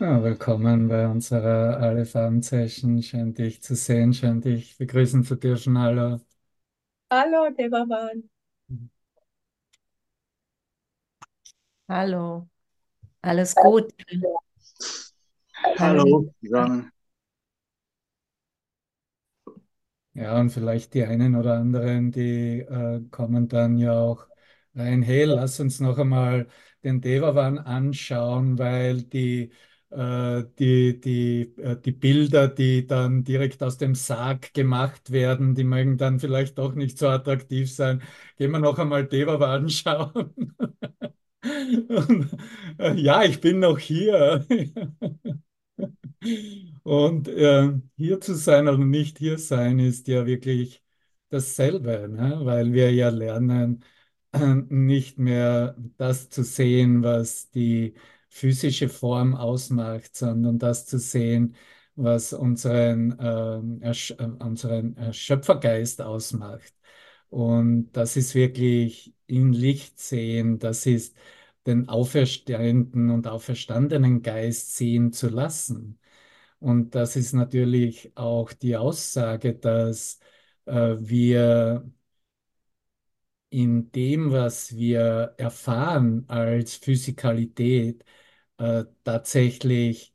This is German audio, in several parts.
Ja, willkommen bei unserer Aleph Session. Schön, dich zu sehen, schön, dich begrüßen zu dürfen. Hallo. Hallo, Devavan. Hallo, alles gut? Hallo. Zusammen. Ja, und vielleicht die einen oder anderen, die äh, kommen dann ja auch rein. Hey, lass uns noch einmal den Devavan anschauen, weil die, äh, die, die, äh, die Bilder, die dann direkt aus dem Sarg gemacht werden, die mögen dann vielleicht doch nicht so attraktiv sein. Gehen wir noch einmal Devavan anschauen. Und, äh, ja, ich bin noch hier. Und äh, hier zu sein oder nicht hier sein ist ja wirklich dasselbe, ne? Weil wir ja lernen, äh, nicht mehr das zu sehen, was die physische Form ausmacht, sondern das zu sehen, was unseren, ähm, Ersch äh, unseren äh, Schöpfergeist ausmacht. Und das ist wirklich in Licht sehen, das ist den auferstehenden und auferstandenen Geist sehen zu lassen. Und das ist natürlich auch die Aussage, dass äh, wir in dem, was wir erfahren als Physikalität, äh, tatsächlich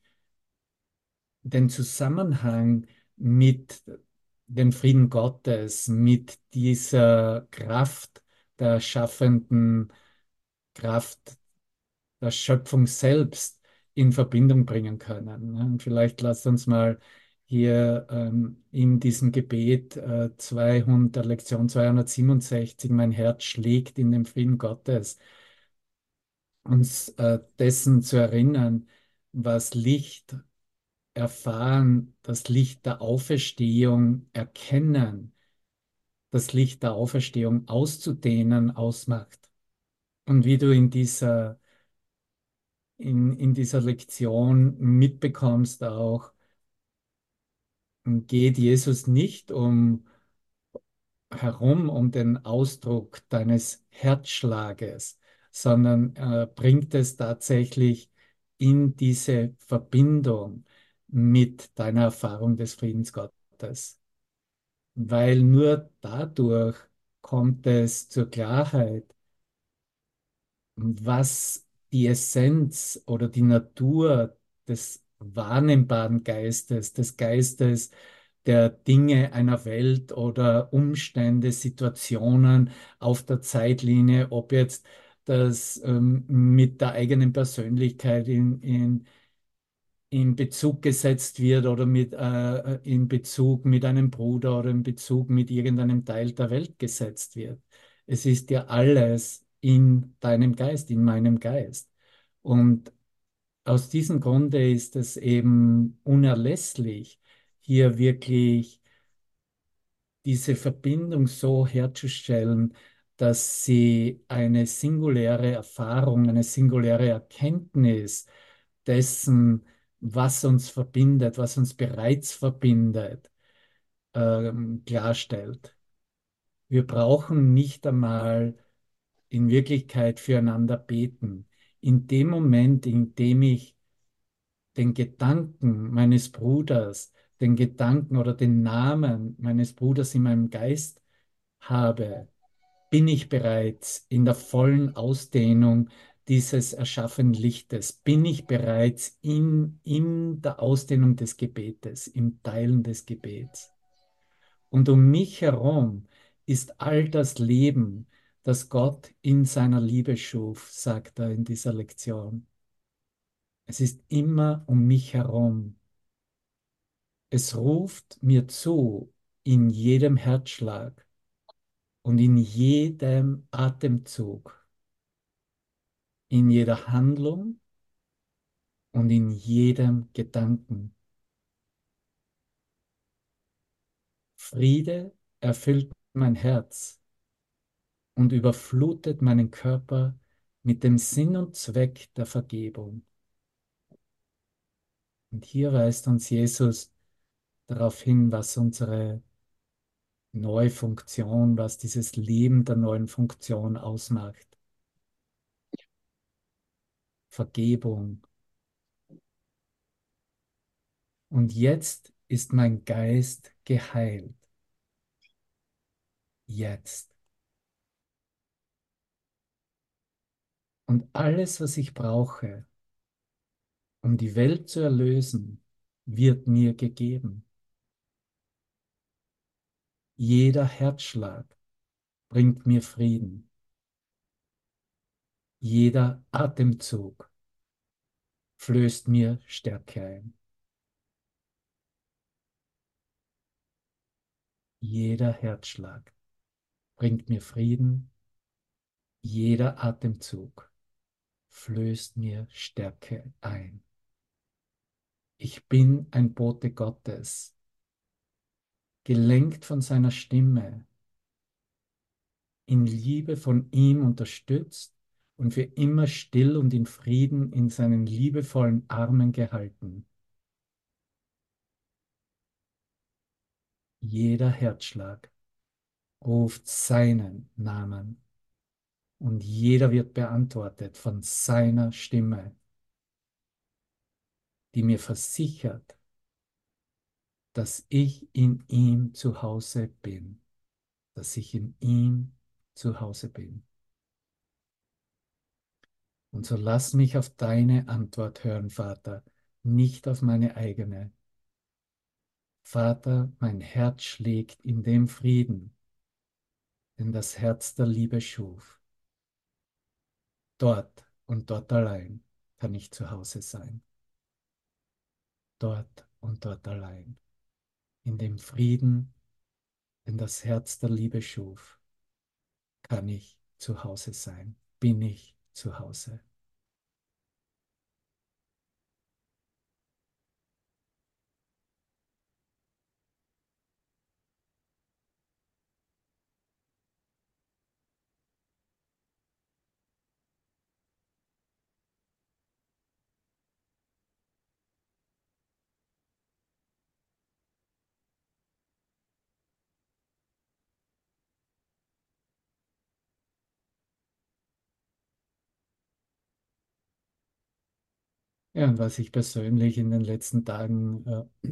den Zusammenhang mit dem Frieden Gottes, mit dieser Kraft der schaffenden Kraft der Schöpfung selbst in Verbindung bringen können. Und vielleicht lasst uns mal hier ähm, in diesem Gebet äh, 200, Lektion 267, mein Herz schlägt in dem Frieden Gottes, uns äh, dessen zu erinnern, was Licht erfahren, das Licht der Auferstehung erkennen, das Licht der Auferstehung auszudehnen ausmacht. Und wie du in dieser in, in dieser Lektion mitbekommst auch, geht Jesus nicht um herum um den Ausdruck deines Herzschlages, sondern äh, bringt es tatsächlich in diese Verbindung mit deiner Erfahrung des Friedens Gottes. Weil nur dadurch kommt es zur Klarheit, was die Essenz oder die Natur des wahrnehmbaren Geistes, des Geistes der Dinge einer Welt oder Umstände, Situationen auf der Zeitlinie, ob jetzt das ähm, mit der eigenen Persönlichkeit in, in, in Bezug gesetzt wird oder mit, äh, in Bezug mit einem Bruder oder in Bezug mit irgendeinem Teil der Welt gesetzt wird. Es ist ja alles in deinem Geist, in meinem Geist. Und aus diesem Grunde ist es eben unerlässlich, hier wirklich diese Verbindung so herzustellen, dass sie eine singuläre Erfahrung, eine singuläre Erkenntnis dessen, was uns verbindet, was uns bereits verbindet, ähm, klarstellt. Wir brauchen nicht einmal in Wirklichkeit füreinander beten. In dem Moment, in dem ich den Gedanken meines Bruders, den Gedanken oder den Namen meines Bruders in meinem Geist habe, bin ich bereits in der vollen Ausdehnung dieses erschaffenen Lichtes, bin ich bereits in, in der Ausdehnung des Gebetes, im Teilen des Gebets. Und um mich herum ist all das Leben, das Gott in seiner Liebe schuf, sagt er in dieser Lektion. Es ist immer um mich herum. Es ruft mir zu in jedem Herzschlag und in jedem Atemzug, in jeder Handlung und in jedem Gedanken. Friede erfüllt mein Herz und überflutet meinen Körper mit dem Sinn und Zweck der Vergebung. Und hier weist uns Jesus darauf hin, was unsere neue Funktion, was dieses Leben der neuen Funktion ausmacht. Vergebung, Und jetzt ist mein Geist geheilt. Jetzt. Und alles, was ich brauche, um die Welt zu erlösen, wird mir gegeben. Jeder Herzschlag bringt mir Frieden. Jeder Atemzug flößt mir Stärke ein. Jeder Herzschlag bringt mir Frieden. Jeder Atemzug flößt mir Stärke ein. Ich bin ein Bote Gottes, gelenkt von seiner Stimme, in Liebe von ihm unterstützt und für immer still und in Frieden in seinen liebevollen Armen gehalten. Jeder Herzschlag ruft seinen Namen und jeder wird beantwortet von seiner Stimme, die mir versichert, dass ich in ihm zu Hause bin, dass ich in ihm zu Hause bin. Und so lass mich auf deine Antwort hören, Vater, nicht auf meine eigene. Vater, mein Herz schlägt in dem Frieden, den das Herz der Liebe schuf. Dort und dort allein kann ich zu Hause sein. Dort und dort allein. In dem Frieden, den das Herz der Liebe schuf, kann ich zu Hause sein, bin ich zu Hause. Ja, und was ich persönlich in den letzten Tagen, äh,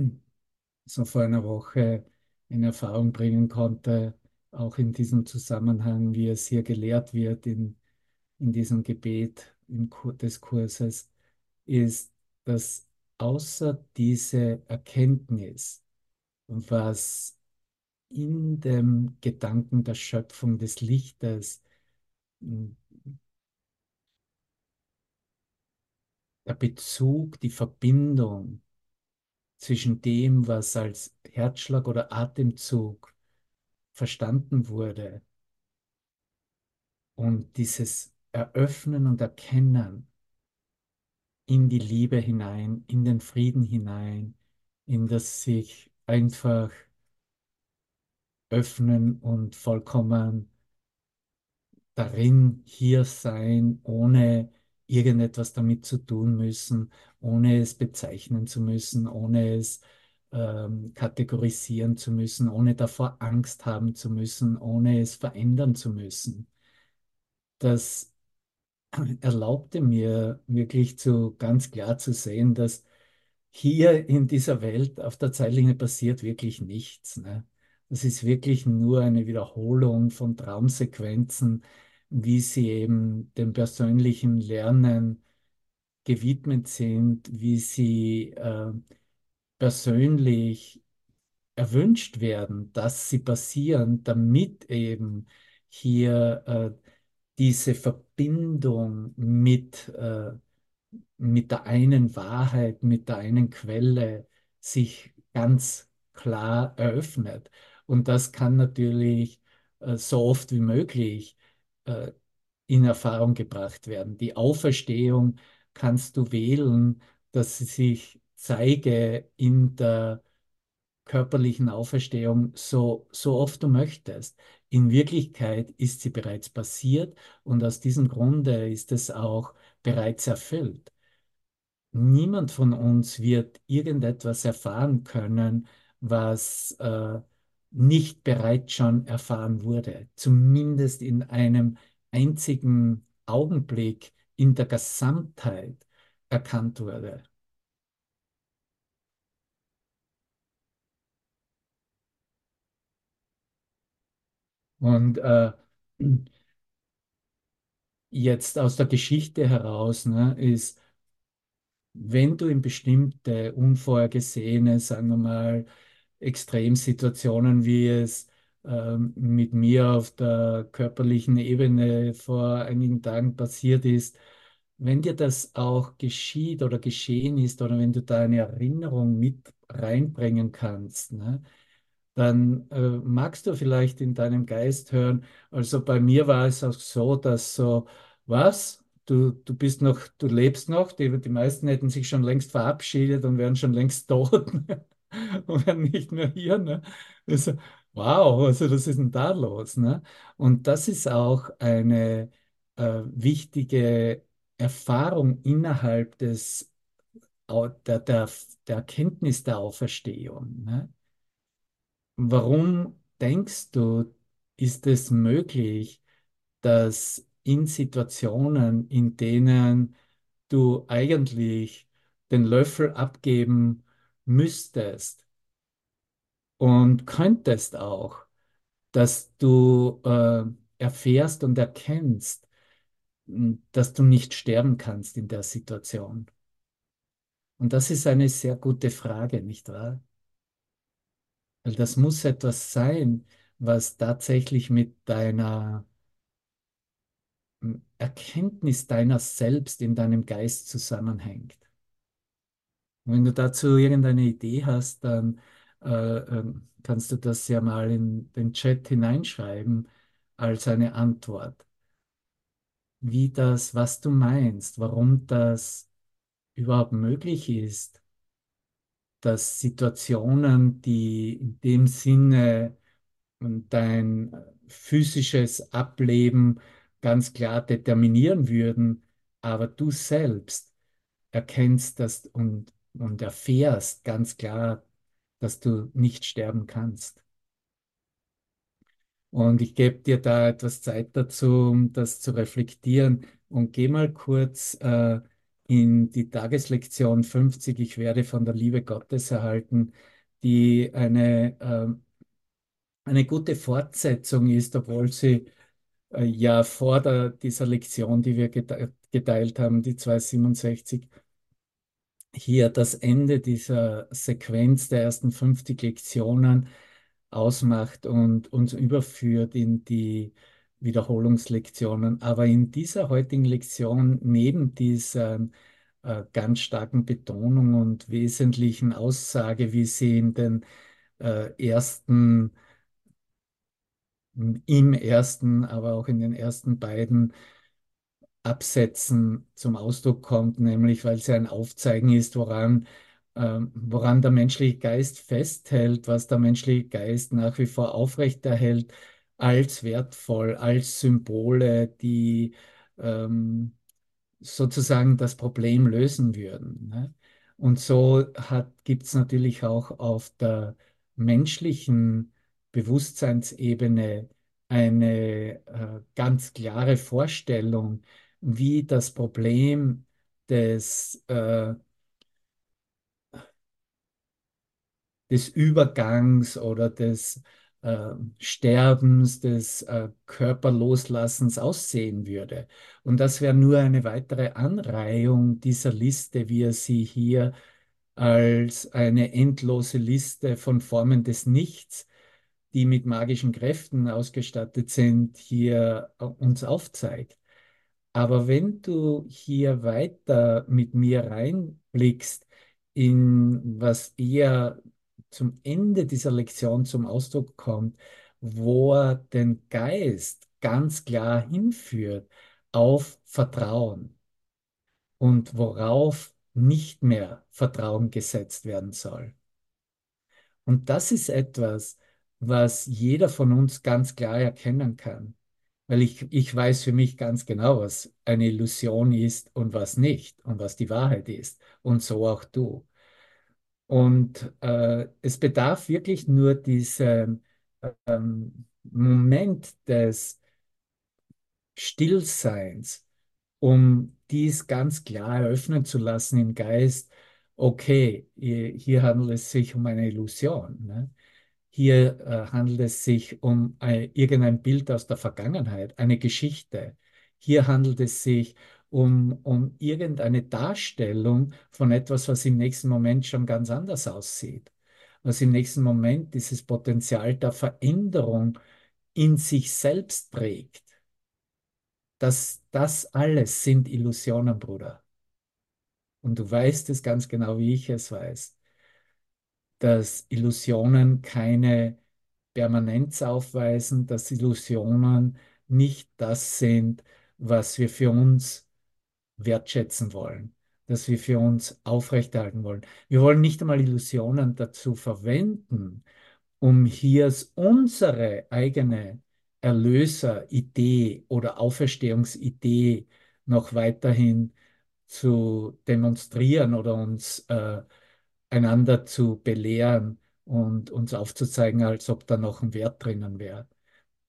so vor einer Woche in Erfahrung bringen konnte, auch in diesem Zusammenhang, wie es hier gelehrt wird in, in diesem Gebet im Kur des Kurses, ist, dass außer diese Erkenntnis, was in dem Gedanken der Schöpfung des Lichtes der Bezug, die Verbindung zwischen dem, was als Herzschlag oder Atemzug verstanden wurde und dieses Eröffnen und Erkennen in die Liebe hinein, in den Frieden hinein, in das sich einfach öffnen und vollkommen darin hier sein, ohne irgendetwas damit zu tun müssen, ohne es bezeichnen zu müssen, ohne es ähm, kategorisieren zu müssen, ohne davor Angst haben zu müssen, ohne es verändern zu müssen. Das erlaubte mir wirklich zu ganz klar zu sehen, dass hier in dieser Welt auf der Zeitlinie passiert wirklich nichts. Ne? Das ist wirklich nur eine Wiederholung von Traumsequenzen, wie sie eben dem persönlichen Lernen gewidmet sind, wie sie äh, persönlich erwünscht werden, dass sie passieren, damit eben hier äh, diese Verbindung mit, äh, mit der einen Wahrheit, mit der einen Quelle sich ganz klar eröffnet. Und das kann natürlich äh, so oft wie möglich äh, in Erfahrung gebracht werden. Die Auferstehung kannst du wählen, dass sie sich zeige in der körperlichen Auferstehung so, so oft du möchtest. In Wirklichkeit ist sie bereits passiert und aus diesem Grunde ist es auch bereits erfüllt. Niemand von uns wird irgendetwas erfahren können, was äh, nicht bereits schon erfahren wurde, zumindest in einem einzigen Augenblick in der Gesamtheit erkannt wurde. Und äh, jetzt aus der Geschichte heraus ne, ist, wenn du in bestimmte unvorhergesehene, sagen wir mal, Extremsituationen, wie es ähm, mit mir auf der körperlichen Ebene vor einigen Tagen passiert ist, wenn dir das auch geschieht oder geschehen ist oder wenn du da eine Erinnerung mit reinbringen kannst, ne, dann äh, magst du vielleicht in deinem Geist hören. Also bei mir war es auch so, dass so, was? Du, du bist noch, du lebst noch. Die, die meisten hätten sich schon längst verabschiedet und wären schon längst tot ne? und wären nicht mehr hier. Ne? Also, wow, also was ist denn da los? Ne? Und das ist auch eine äh, wichtige Erfahrung innerhalb des, der, der, der Erkenntnis der Auferstehung. Ne? Warum denkst du, ist es möglich, dass in Situationen, in denen du eigentlich den Löffel abgeben müsstest und könntest auch, dass du äh, erfährst und erkennst, dass du nicht sterben kannst in der Situation? Und das ist eine sehr gute Frage, nicht wahr? Weil das muss etwas sein, was tatsächlich mit deiner hm, Erkenntnis deiner selbst in deinem Geist zusammenhängt. Und wenn du dazu irgendeine Idee hast, dann äh, äh, kannst du das ja mal in den Chat hineinschreiben als eine Antwort. Wie das, was du meinst, warum das überhaupt möglich ist, dass Situationen, die in dem Sinne dein physisches Ableben ganz klar determinieren würden, aber du selbst erkennst das und, und erfährst ganz klar, dass du nicht sterben kannst. Und ich gebe dir da etwas Zeit dazu, um das zu reflektieren. Und geh mal kurz äh, in die Tageslektion 50, ich werde von der Liebe Gottes erhalten, die eine, äh, eine gute Fortsetzung ist, obwohl sie äh, ja vor der, dieser Lektion, die wir geteilt haben, die 267, hier das Ende dieser Sequenz der ersten 50 Lektionen ausmacht und uns überführt in die Wiederholungslektionen. Aber in dieser heutigen Lektion, neben dieser äh, ganz starken Betonung und wesentlichen Aussage, wie sie in den äh, ersten, im ersten, aber auch in den ersten beiden Absätzen zum Ausdruck kommt, nämlich weil sie ein Aufzeigen ist, woran ähm, woran der menschliche Geist festhält, was der menschliche Geist nach wie vor aufrechterhält, als wertvoll, als Symbole, die ähm, sozusagen das Problem lösen würden. Ne? Und so gibt es natürlich auch auf der menschlichen Bewusstseinsebene eine äh, ganz klare Vorstellung, wie das Problem des äh, des Übergangs oder des äh, Sterbens, des äh, Körperloslassens aussehen würde. Und das wäre nur eine weitere Anreihung dieser Liste, wie er sie hier als eine endlose Liste von Formen des Nichts, die mit magischen Kräften ausgestattet sind, hier äh, uns aufzeigt. Aber wenn du hier weiter mit mir reinblickst in was eher zum Ende dieser Lektion zum Ausdruck kommt, wo er den Geist ganz klar hinführt auf Vertrauen und worauf nicht mehr Vertrauen gesetzt werden soll. Und das ist etwas, was jeder von uns ganz klar erkennen kann, weil ich, ich weiß für mich ganz genau, was eine Illusion ist und was nicht und was die Wahrheit ist und so auch du. Und äh, es bedarf wirklich nur diesem ähm, Moment des Stillseins, um dies ganz klar eröffnen zu lassen im Geist, okay, hier, handelt es sich um eine Illusion. Ne? Hier äh, handelt es sich um äh, irgendein Bild aus der Vergangenheit, eine Geschichte. Hier handelt es sich um, um irgendeine Darstellung von etwas, was im nächsten Moment schon ganz anders aussieht. Was im nächsten Moment dieses Potenzial der Veränderung in sich selbst trägt. Das, das alles sind Illusionen, Bruder. Und du weißt es ganz genau, wie ich es weiß, dass Illusionen keine Permanenz aufweisen, dass Illusionen nicht das sind, was wir für uns wertschätzen wollen, dass wir für uns aufrechterhalten wollen. Wir wollen nicht einmal Illusionen dazu verwenden, um hier unsere eigene Erlöseridee oder Auferstehungsidee noch weiterhin zu demonstrieren oder uns äh, einander zu belehren und uns aufzuzeigen, als ob da noch ein Wert drinnen wäre.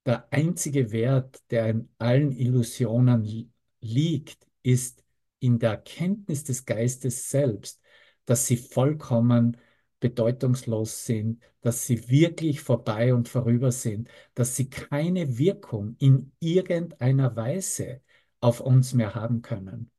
Der einzige Wert, der in allen Illusionen liegt, ist in der Erkenntnis des Geistes selbst, dass sie vollkommen bedeutungslos sind, dass sie wirklich vorbei und vorüber sind, dass sie keine Wirkung in irgendeiner Weise auf uns mehr haben können.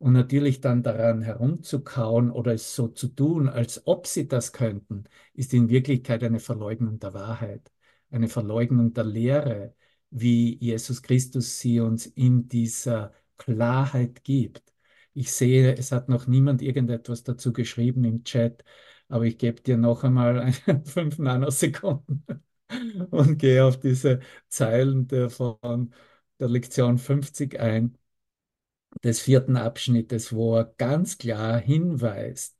Und natürlich dann daran herumzukauen oder es so zu tun, als ob sie das könnten, ist in Wirklichkeit eine Verleugnung der Wahrheit, eine Verleugnung der Lehre, wie Jesus Christus sie uns in dieser Klarheit gibt. Ich sehe, es hat noch niemand irgendetwas dazu geschrieben im Chat, aber ich gebe dir noch einmal fünf Nanosekunden und gehe auf diese Zeilen der, von der Lektion 50 ein des vierten Abschnittes, wo er ganz klar hinweist,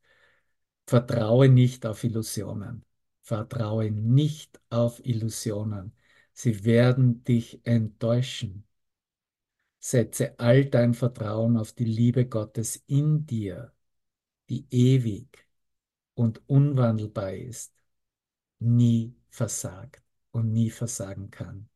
vertraue nicht auf Illusionen. Vertraue nicht auf Illusionen. Sie werden dich enttäuschen. Setze all dein Vertrauen auf die Liebe Gottes in dir, die ewig und unwandelbar ist, nie versagt und nie versagen kann.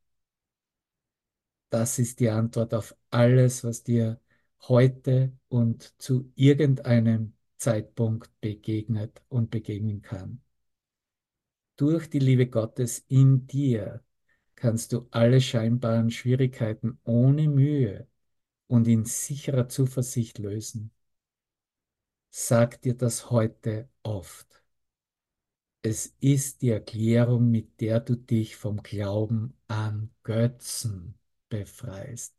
Das ist die Antwort auf alles, was dir heute und zu irgendeinem Zeitpunkt begegnet und begegnen kann. Durch die Liebe Gottes in dir kannst du alle scheinbaren Schwierigkeiten ohne Mühe und in sicherer Zuversicht lösen. Sag dir das heute oft. Es ist die Erklärung, mit der du dich vom Glauben an Götzen befreist.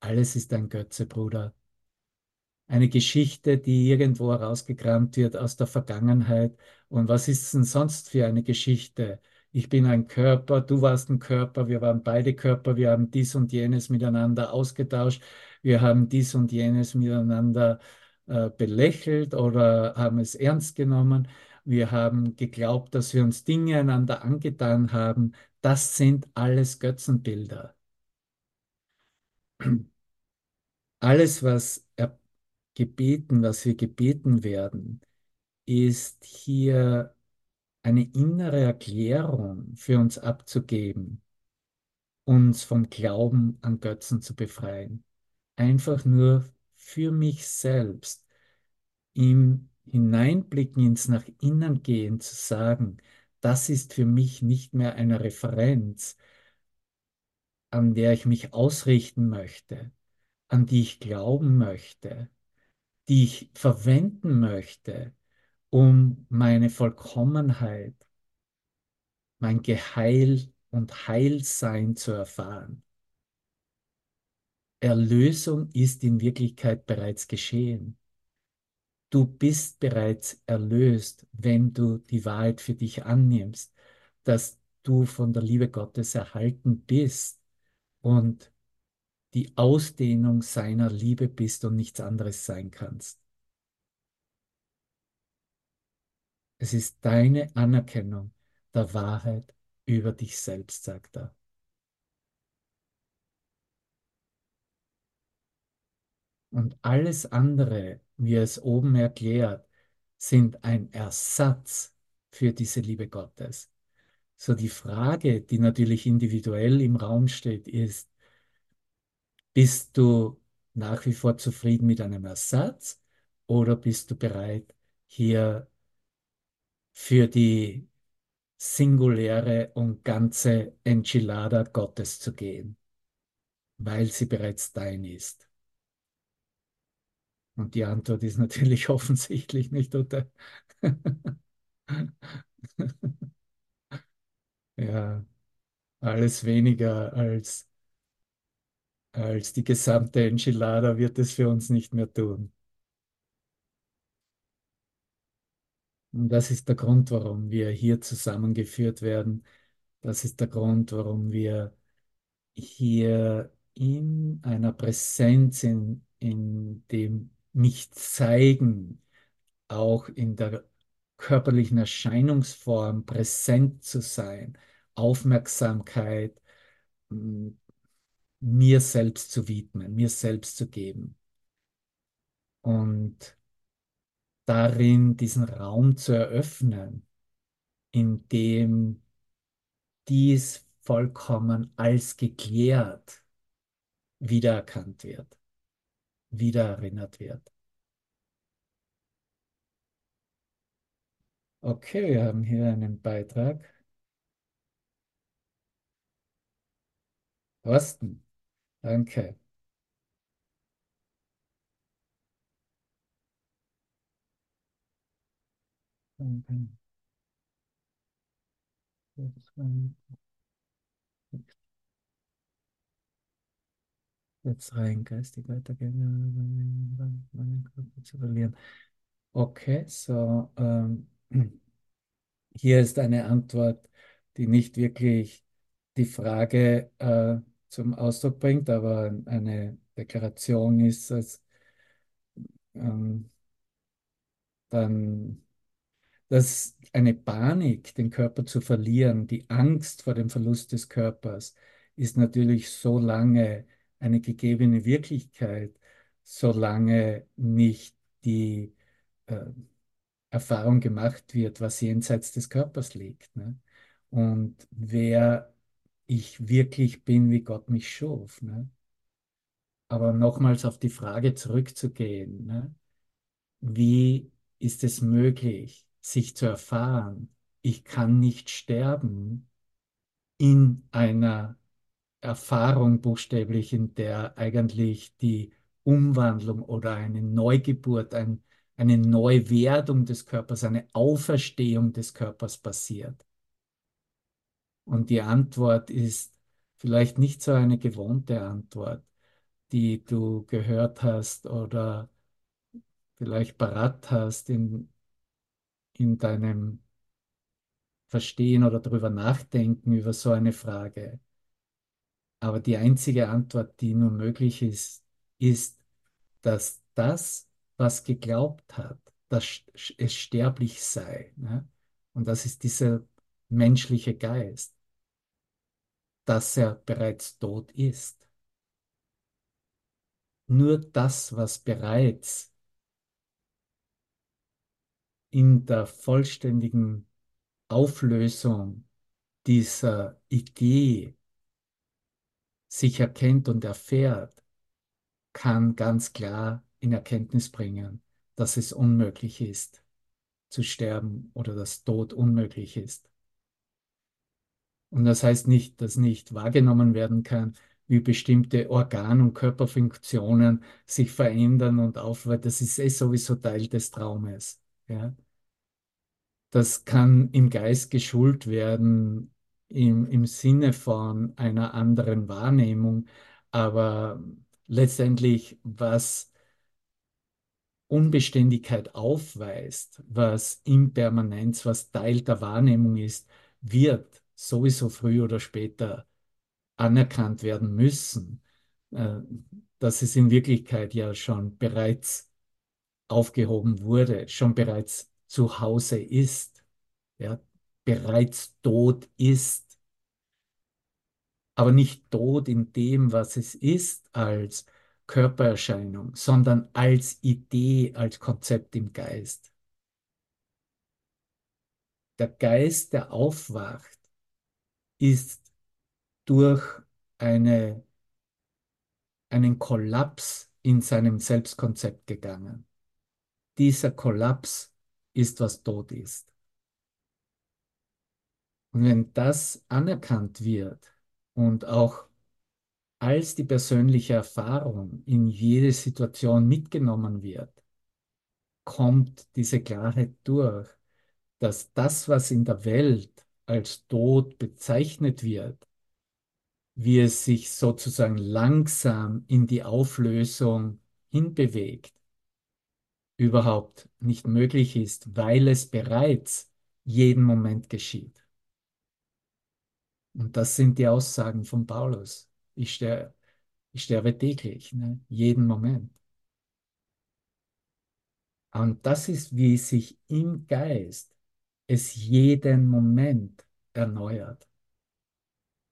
Alles ist ein Götze, Bruder. Eine Geschichte, die irgendwo herausgekramt wird aus der Vergangenheit. Und was ist denn sonst für eine Geschichte? Ich bin ein Körper, du warst ein Körper, wir waren beide Körper, wir haben dies und jenes miteinander ausgetauscht, wir haben dies und jenes miteinander äh, belächelt oder haben es ernst genommen. Wir haben geglaubt, dass wir uns Dinge einander angetan haben. Das sind alles Götzenbilder. Alles, was er gebeten, was wir gebeten werden, ist hier eine innere Erklärung für uns abzugeben, uns vom Glauben an Götzen zu befreien. Einfach nur für mich selbst im Hineinblicken ins nach innen gehen zu sagen, das ist für mich nicht mehr eine Referenz, an der ich mich ausrichten möchte, an die ich glauben möchte, die ich verwenden möchte, um meine Vollkommenheit, mein Geheil und Heilsein zu erfahren. Erlösung ist in Wirklichkeit bereits geschehen. Du bist bereits erlöst, wenn du die Wahrheit für dich annimmst, dass du von der Liebe Gottes erhalten bist und die Ausdehnung seiner Liebe bist und nichts anderes sein kannst. Es ist deine Anerkennung der Wahrheit über dich selbst, sagt er. Und alles andere, wie er es oben erklärt, sind ein Ersatz für diese Liebe Gottes. So die Frage, die natürlich individuell im Raum steht, ist, bist du nach wie vor zufrieden mit einem Ersatz oder bist du bereit, hier für die singuläre und ganze Enchilada Gottes zu gehen, weil sie bereits dein ist? Und die Antwort ist natürlich offensichtlich nicht, oder? ja, alles weniger als, als die gesamte Enchilada wird es für uns nicht mehr tun. Und das ist der Grund, warum wir hier zusammengeführt werden. Das ist der Grund, warum wir hier in einer Präsenz, in, in dem Nicht-Zeigen, auch in der körperlichen Erscheinungsform präsent zu sein, Aufmerksamkeit mir selbst zu widmen, mir selbst zu geben. Und darin diesen Raum zu eröffnen, in dem dies vollkommen als geklärt wiedererkannt wird, wiedererinnert wird. Okay, wir haben hier einen Beitrag. Thorsten, danke. Jetzt rein, geistig weitergehen, meinen Körper zu verlieren. Okay, so ähm, hier ist eine Antwort, die nicht wirklich die Frage äh, zum Ausdruck bringt, aber eine Deklaration ist, dass ähm, dann dass eine Panik, den Körper zu verlieren, die Angst vor dem Verlust des Körpers, ist natürlich so lange eine gegebene Wirklichkeit, solange nicht die äh, Erfahrung gemacht wird, was jenseits des Körpers liegt. Ne? Und wer ich wirklich bin, wie Gott mich schuf. Ne? Aber nochmals auf die Frage zurückzugehen, ne? wie ist es möglich, sich zu erfahren, ich kann nicht sterben in einer Erfahrung buchstäblich, in der eigentlich die Umwandlung oder eine Neugeburt, ein, eine Neuwerdung des Körpers, eine Auferstehung des Körpers passiert. Und die Antwort ist vielleicht nicht so eine gewohnte Antwort, die du gehört hast oder vielleicht parat hast in, in deinem Verstehen oder darüber nachdenken über so eine Frage. Aber die einzige Antwort, die nur möglich ist, ist, dass das, was geglaubt hat, dass es sterblich sei, ne? und das ist dieser menschliche Geist, dass er bereits tot ist. Nur das, was bereits in der vollständigen Auflösung dieser Idee sich erkennt und erfährt, kann ganz klar in Erkenntnis bringen, dass es unmöglich ist, zu sterben oder dass Tod unmöglich ist. Und das heißt nicht, dass nicht wahrgenommen werden kann, wie bestimmte Organ- und Körperfunktionen sich verändern und aufwärts. Das ist eh sowieso Teil des Traumes. Ja? Das kann im Geist geschult werden, im, im Sinne von einer anderen Wahrnehmung, aber letztendlich, was Unbeständigkeit aufweist, was Impermanenz, was Teil der Wahrnehmung ist, wird sowieso früh oder später anerkannt werden müssen, äh, dass es in Wirklichkeit ja schon bereits aufgehoben wurde, schon bereits zu Hause ist, ja, bereits tot ist, aber nicht tot in dem, was es ist als Körpererscheinung, sondern als Idee, als Konzept im Geist. Der Geist, der aufwacht, ist durch eine, einen Kollaps in seinem Selbstkonzept gegangen. Dieser Kollaps ist, was tot ist. Und wenn das anerkannt wird und auch als die persönliche Erfahrung in jede Situation mitgenommen wird, kommt diese Klarheit durch, dass das, was in der Welt als Tod bezeichnet wird, wie es sich sozusagen langsam in die Auflösung hinbewegt, überhaupt nicht möglich ist, weil es bereits jeden Moment geschieht. Und das sind die Aussagen von Paulus. Ich sterbe, ich sterbe täglich, ne? jeden Moment. Und das ist, wie sich im Geist es jeden Moment erneuert.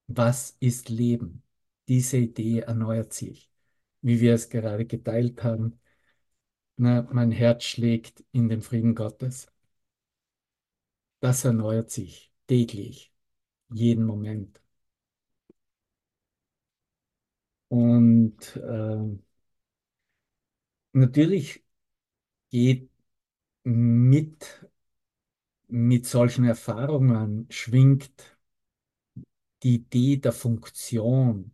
Was ist Leben? Diese Idee erneuert sich, wie wir es gerade geteilt haben. Na, mein Herz schlägt in den Frieden Gottes. Das erneuert sich täglich, jeden Moment. Und äh, natürlich geht mit, mit solchen Erfahrungen, schwingt die Idee der Funktion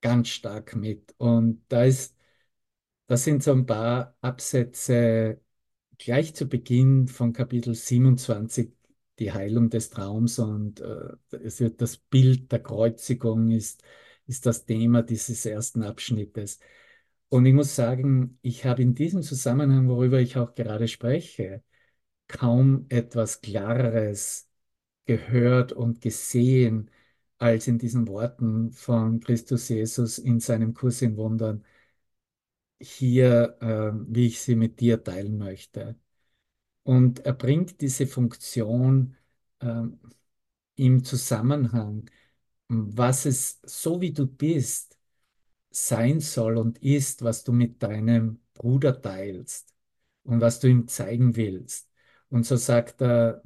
ganz stark mit. Und da ist, das sind so ein paar Absätze gleich zu Beginn von Kapitel 27, die Heilung des Traums und äh, es wird das Bild der Kreuzigung ist, ist das Thema dieses ersten Abschnittes. Und ich muss sagen, ich habe in diesem Zusammenhang, worüber ich auch gerade spreche, kaum etwas Klareres gehört und gesehen als in diesen Worten von Christus Jesus in seinem Kurs in Wundern hier, äh, wie ich sie mit dir teilen möchte. Und er bringt diese Funktion äh, im Zusammenhang, was es so wie du bist sein soll und ist, was du mit deinem Bruder teilst und was du ihm zeigen willst. Und so sagt er,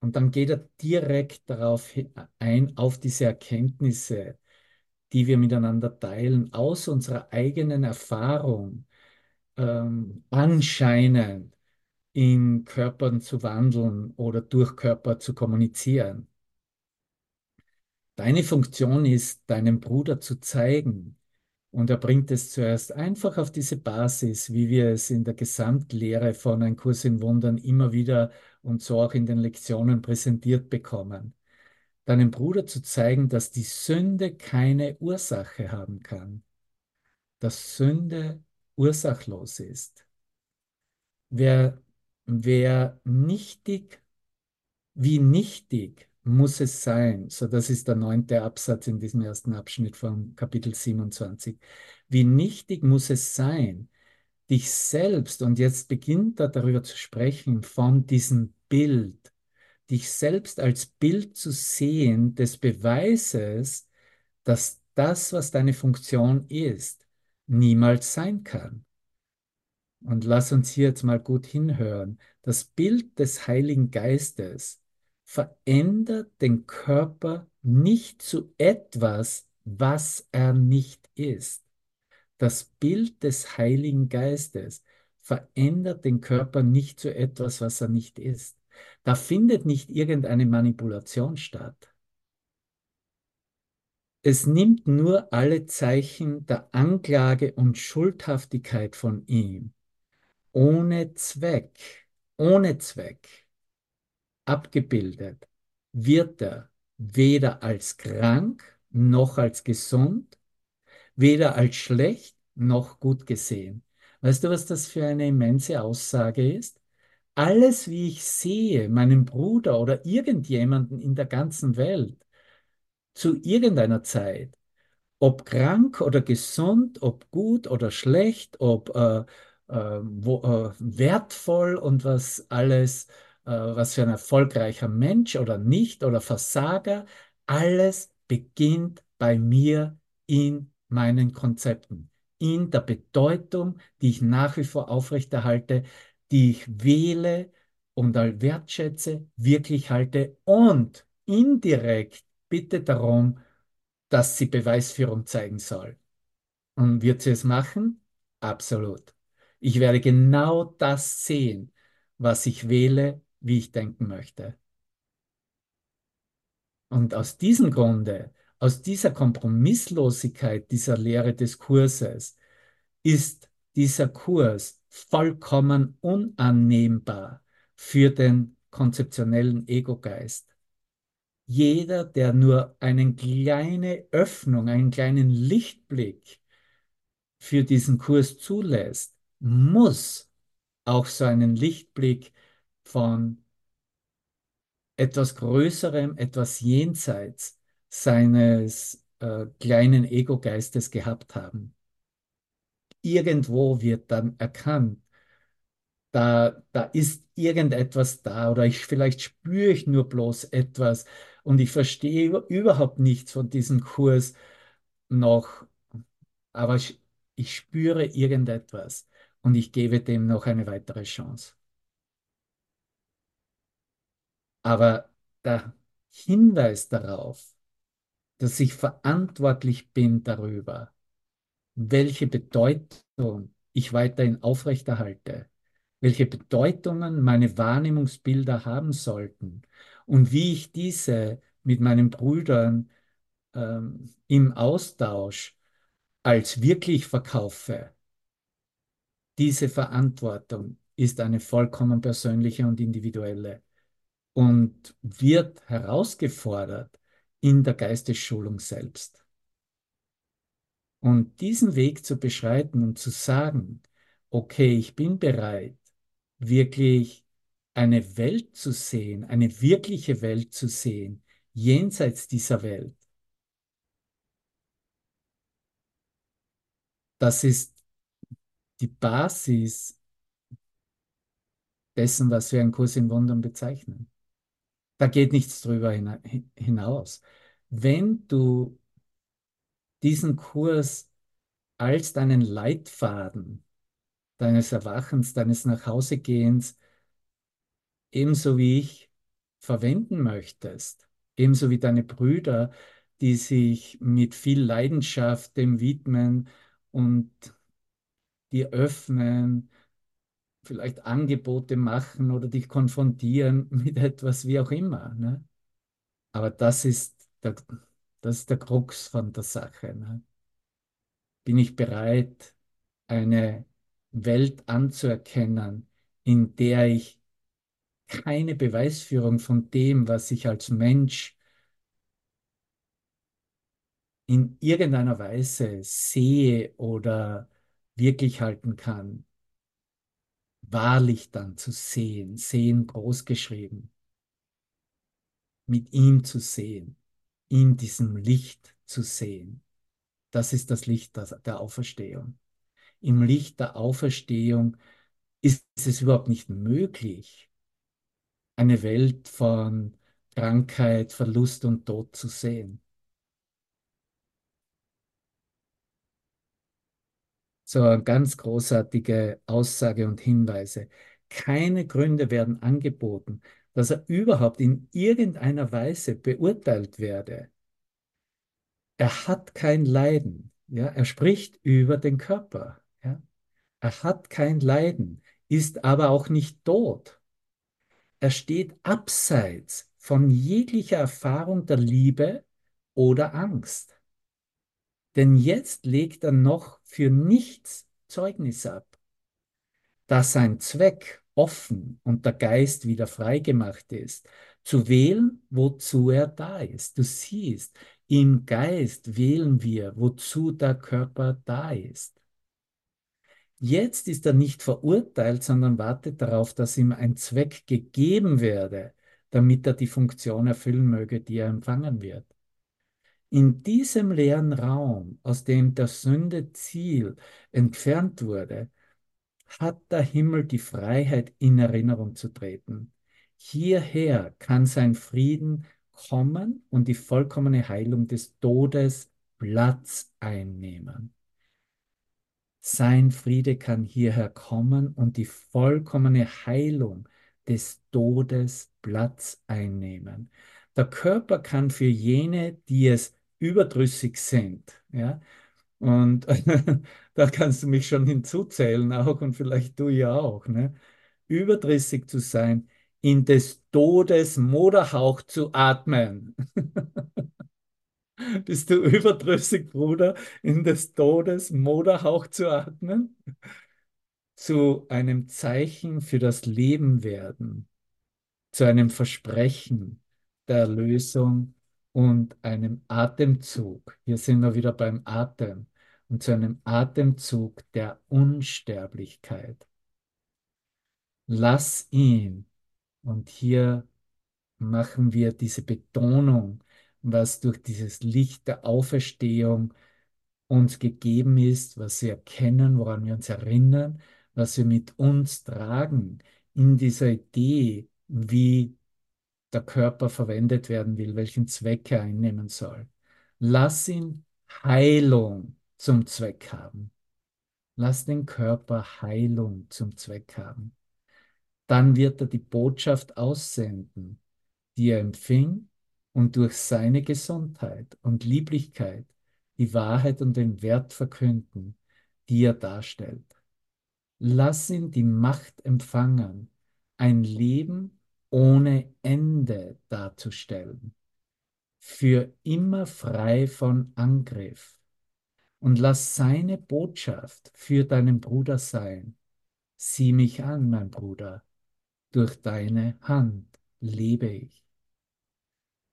und dann geht er direkt darauf ein, auf diese Erkenntnisse, die wir miteinander teilen, aus unserer eigenen Erfahrung, ähm, anscheinend in Körpern zu wandeln oder durch Körper zu kommunizieren. Deine Funktion ist, deinem Bruder zu zeigen. Und er bringt es zuerst einfach auf diese Basis, wie wir es in der Gesamtlehre von Ein Kurs in Wundern immer wieder und so auch in den Lektionen präsentiert bekommen. Deinem Bruder zu zeigen, dass die Sünde keine Ursache haben kann. Dass Sünde ursachlos ist. Wer, wer nichtig, wie nichtig muss es sein, so das ist der neunte Absatz in diesem ersten Abschnitt von Kapitel 27, wie nichtig muss es sein, dich selbst, und jetzt beginnt er darüber zu sprechen, von diesem Bild, dich selbst als Bild zu sehen des Beweises, dass das, was deine Funktion ist, niemals sein kann. Und lass uns hier jetzt mal gut hinhören. Das Bild des Heiligen Geistes verändert den Körper nicht zu etwas, was er nicht ist. Das Bild des Heiligen Geistes verändert den Körper nicht zu etwas, was er nicht ist. Da findet nicht irgendeine Manipulation statt. Es nimmt nur alle Zeichen der Anklage und Schuldhaftigkeit von ihm, ohne Zweck, ohne Zweck abgebildet, wird er weder als krank noch als gesund, weder als schlecht noch gut gesehen. Weißt du, was das für eine immense Aussage ist? Alles, wie ich sehe, meinen Bruder oder irgendjemanden in der ganzen Welt, zu irgendeiner Zeit, ob krank oder gesund, ob gut oder schlecht, ob äh, äh, wo, äh, wertvoll und was alles was für ein erfolgreicher Mensch oder nicht oder Versager, alles beginnt bei mir in meinen Konzepten, in der Bedeutung, die ich nach wie vor aufrechterhalte, die ich wähle und all wertschätze, wirklich halte und indirekt bitte darum, dass sie Beweisführung zeigen soll. Und wird sie es machen? Absolut. Ich werde genau das sehen, was ich wähle wie ich denken möchte. Und aus diesem Grunde, aus dieser Kompromisslosigkeit dieser Lehre des Kurses, ist dieser Kurs vollkommen unannehmbar für den konzeptionellen Ego-Geist. Jeder, der nur eine kleine Öffnung, einen kleinen Lichtblick für diesen Kurs zulässt, muss auch so einen Lichtblick von etwas Größerem, etwas jenseits seines äh, kleinen Ego-Geistes gehabt haben. Irgendwo wird dann erkannt, da, da ist irgendetwas da oder ich, vielleicht spüre ich nur bloß etwas und ich verstehe überhaupt nichts von diesem Kurs noch, aber ich, ich spüre irgendetwas und ich gebe dem noch eine weitere Chance. Aber der Hinweis darauf, dass ich verantwortlich bin darüber, welche Bedeutung ich weiterhin aufrechterhalte, welche Bedeutungen meine Wahrnehmungsbilder haben sollten und wie ich diese mit meinen Brüdern ähm, im Austausch als wirklich verkaufe. Diese Verantwortung ist eine vollkommen persönliche und individuelle und wird herausgefordert in der Geistesschulung selbst. Und diesen Weg zu beschreiten und zu sagen, okay, ich bin bereit, wirklich eine Welt zu sehen, eine wirkliche Welt zu sehen, jenseits dieser Welt. Das ist die Basis dessen, was wir einen Kurs in Wundern bezeichnen. Da geht nichts drüber hinaus. Wenn du diesen Kurs als deinen Leitfaden deines Erwachens, deines Nachhausegehens, ebenso wie ich verwenden möchtest, ebenso wie deine Brüder, die sich mit viel Leidenschaft dem widmen und die öffnen, vielleicht Angebote machen oder dich konfrontieren mit etwas, wie auch immer. Ne? Aber das ist der, das ist der Krux von der Sache. Ne? Bin ich bereit, eine Welt anzuerkennen, in der ich keine Beweisführung von dem, was ich als Mensch in irgendeiner Weise sehe oder wirklich halten kann, wahrlich dann zu sehen, sehen groß geschrieben, mit ihm zu sehen, in diesem Licht zu sehen. Das ist das Licht der Auferstehung. Im Licht der Auferstehung ist es überhaupt nicht möglich, eine Welt von Krankheit, Verlust und Tod zu sehen. So eine ganz großartige Aussage und Hinweise. Keine Gründe werden angeboten, dass er überhaupt in irgendeiner Weise beurteilt werde. Er hat kein Leiden. Ja? Er spricht über den Körper. Ja? Er hat kein Leiden, ist aber auch nicht tot. Er steht abseits von jeglicher Erfahrung der Liebe oder Angst. Denn jetzt legt er noch für nichts Zeugnis ab, da sein Zweck offen und der Geist wieder freigemacht ist, zu wählen, wozu er da ist. Du siehst, im Geist wählen wir, wozu der Körper da ist. Jetzt ist er nicht verurteilt, sondern wartet darauf, dass ihm ein Zweck gegeben werde, damit er die Funktion erfüllen möge, die er empfangen wird. In diesem leeren Raum, aus dem der Sünde Ziel entfernt wurde, hat der Himmel die Freiheit, in Erinnerung zu treten. Hierher kann sein Frieden kommen und die vollkommene Heilung des Todes Platz einnehmen. Sein Friede kann hierher kommen und die vollkommene Heilung des Todes Platz einnehmen. Der Körper kann für jene, die es überdrüssig sind, ja, und da kannst du mich schon hinzuzählen auch und vielleicht du ja auch, ne? Überdrüssig zu sein, in des Todes Moderhauch zu atmen. Bist du überdrüssig, Bruder, in des Todes Moderhauch zu atmen? Zu einem Zeichen für das Leben werden, zu einem Versprechen der Erlösung und einem Atemzug. Hier sind wir wieder beim Atem und zu einem Atemzug der Unsterblichkeit. Lass ihn, und hier machen wir diese Betonung, was durch dieses Licht der Auferstehung uns gegeben ist, was wir erkennen, woran wir uns erinnern, was wir mit uns tragen in dieser Idee, wie der Körper verwendet werden will, welchen Zweck er einnehmen soll. Lass ihn Heilung zum Zweck haben. Lass den Körper Heilung zum Zweck haben. Dann wird er die Botschaft aussenden, die er empfing und durch seine Gesundheit und Lieblichkeit die Wahrheit und den Wert verkünden, die er darstellt. Lass ihn die Macht empfangen, ein Leben ohne Ende darzustellen, für immer frei von Angriff. Und lass seine Botschaft für deinen Bruder sein. Sieh mich an, mein Bruder, durch deine Hand lebe ich.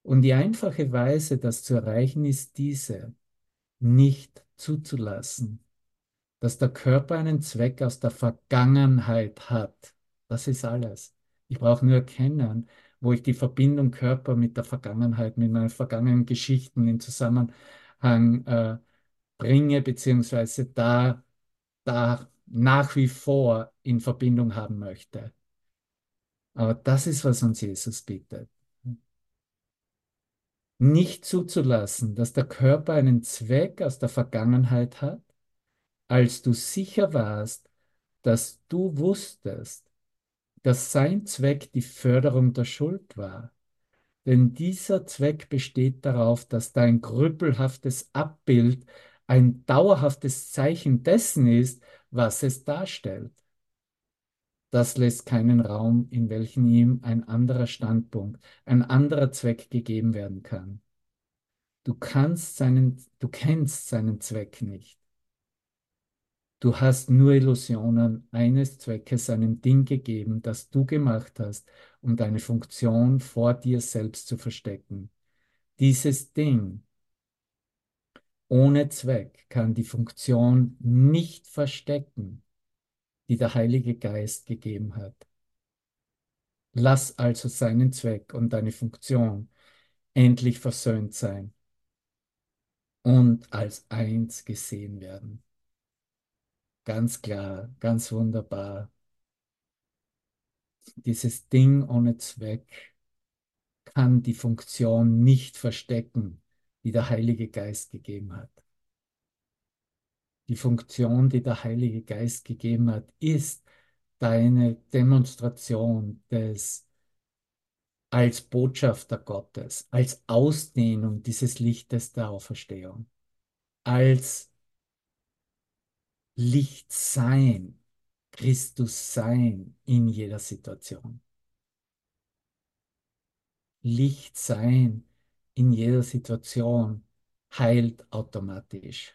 Und die einfache Weise, das zu erreichen, ist diese, nicht zuzulassen, dass der Körper einen Zweck aus der Vergangenheit hat. Das ist alles. Ich brauche nur erkennen, wo ich die Verbindung Körper mit der Vergangenheit, mit meinen vergangenen Geschichten in Zusammenhang äh, bringe, beziehungsweise da, da nach wie vor in Verbindung haben möchte. Aber das ist, was uns Jesus bittet. Nicht zuzulassen, dass der Körper einen Zweck aus der Vergangenheit hat, als du sicher warst, dass du wusstest, dass sein Zweck die Förderung der Schuld war. Denn dieser Zweck besteht darauf, dass dein krüppelhaftes Abbild ein dauerhaftes Zeichen dessen ist, was es darstellt. Das lässt keinen Raum, in welchem ihm ein anderer Standpunkt, ein anderer Zweck gegeben werden kann. Du kannst seinen, du kennst seinen Zweck nicht. Du hast nur Illusionen eines Zweckes, einem Ding gegeben, das du gemacht hast, um deine Funktion vor dir selbst zu verstecken. Dieses Ding ohne Zweck kann die Funktion nicht verstecken, die der Heilige Geist gegeben hat. Lass also seinen Zweck und deine Funktion endlich versöhnt sein und als eins gesehen werden. Ganz klar, ganz wunderbar. Dieses Ding ohne Zweck kann die Funktion nicht verstecken, die der Heilige Geist gegeben hat. Die Funktion, die der Heilige Geist gegeben hat, ist deine Demonstration des als Botschafter Gottes, als Ausdehnung dieses Lichtes der Auferstehung, als Licht sein, Christus sein in jeder Situation. Licht sein in jeder Situation heilt automatisch.